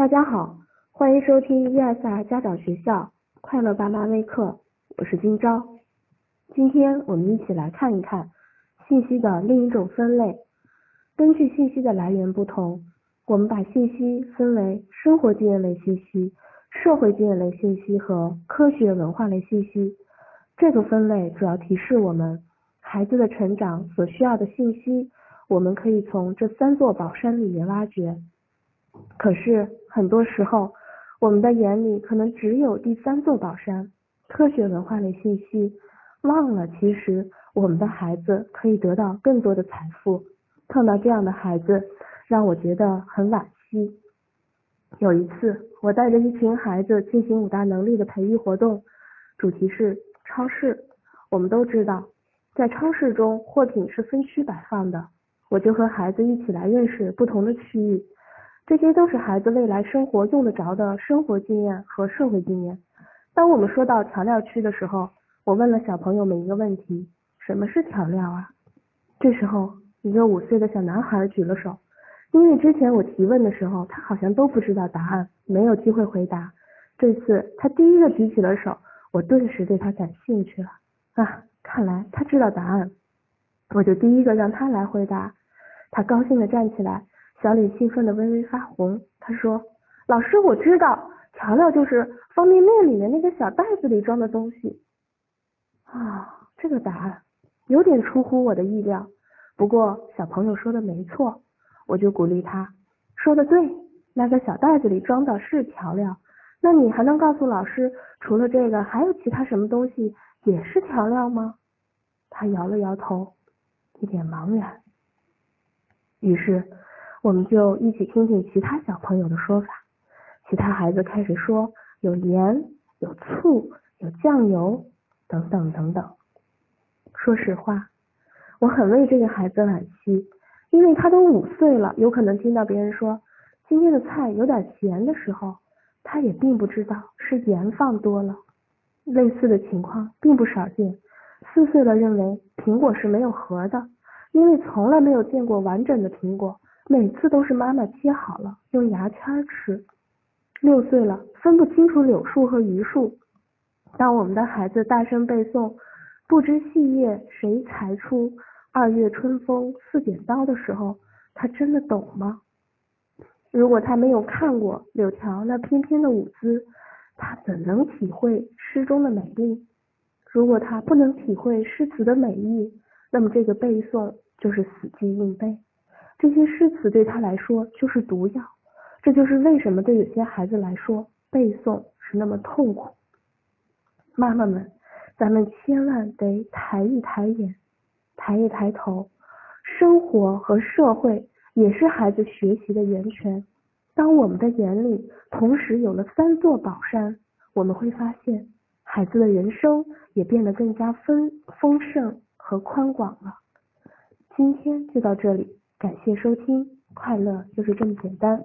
大家好，欢迎收听伊尔萨家长学校快乐爸妈微课，我是金钊。今天我们一起来看一看信息的另一种分类。根据信息的来源不同，我们把信息分为生活经验类信息、社会经验类信息和科学文化类信息。这个分类主要提示我们孩子的成长所需要的信息，我们可以从这三座宝山里面挖掘。可是很多时候，我们的眼里可能只有第三座宝山——科学文化类信息，忘了其实我们的孩子可以得到更多的财富。碰到这样的孩子，让我觉得很惋惜。有一次，我带着一群孩子进行五大能力的培育活动，主题是超市。我们都知道，在超市中货品是分区摆放的，我就和孩子一起来认识不同的区域。这些都是孩子未来生活用得着的生活经验和社会经验。当我们说到调料区的时候，我问了小朋友们一个问题：什么是调料啊？这时候，一个五岁的小男孩举了手，因为之前我提问的时候，他好像都不知道答案，没有机会回答。这次他第一个举起了手，我顿时对他感兴趣了。啊，看来他知道答案，我就第一个让他来回答。他高兴的站起来。小李兴奋的微微发红，他说：“老师，我知道，调料就是方便面里面那个小袋子里装的东西。”啊，这个答案有点出乎我的意料。不过小朋友说的没错，我就鼓励他，说的对，那个小袋子里装的是调料。那你还能告诉老师，除了这个，还有其他什么东西也是调料吗？他摇了摇头，一脸茫然。于是。我们就一起听听其他小朋友的说法。其他孩子开始说有盐、有醋、有酱油等等等等。说实话，我很为这个孩子惋惜，因为他都五岁了，有可能听到别人说今天的菜有点咸的时候，他也并不知道是盐放多了。类似的情况并不少见。四岁了认为苹果是没有核的，因为从来没有见过完整的苹果。每次都是妈妈切好了用牙签吃。六岁了分不清楚柳树和榆树。当我们的孩子大声背诵“不知细叶谁裁出，二月春风似剪刀”的时候，他真的懂吗？如果他没有看过柳条那翩翩的舞姿，他怎能体会诗中的美丽？如果他不能体会诗词的美意，那么这个背诵就是死记硬背。这些诗词对他来说就是毒药，这就是为什么对有些孩子来说背诵是那么痛苦。妈妈们，咱们千万得抬一抬眼，抬一抬头。生活和社会也是孩子学习的源泉。当我们的眼里同时有了三座宝山，我们会发现孩子的人生也变得更加丰丰盛和宽广了。今天就到这里。感谢收听，快乐就是这么简单。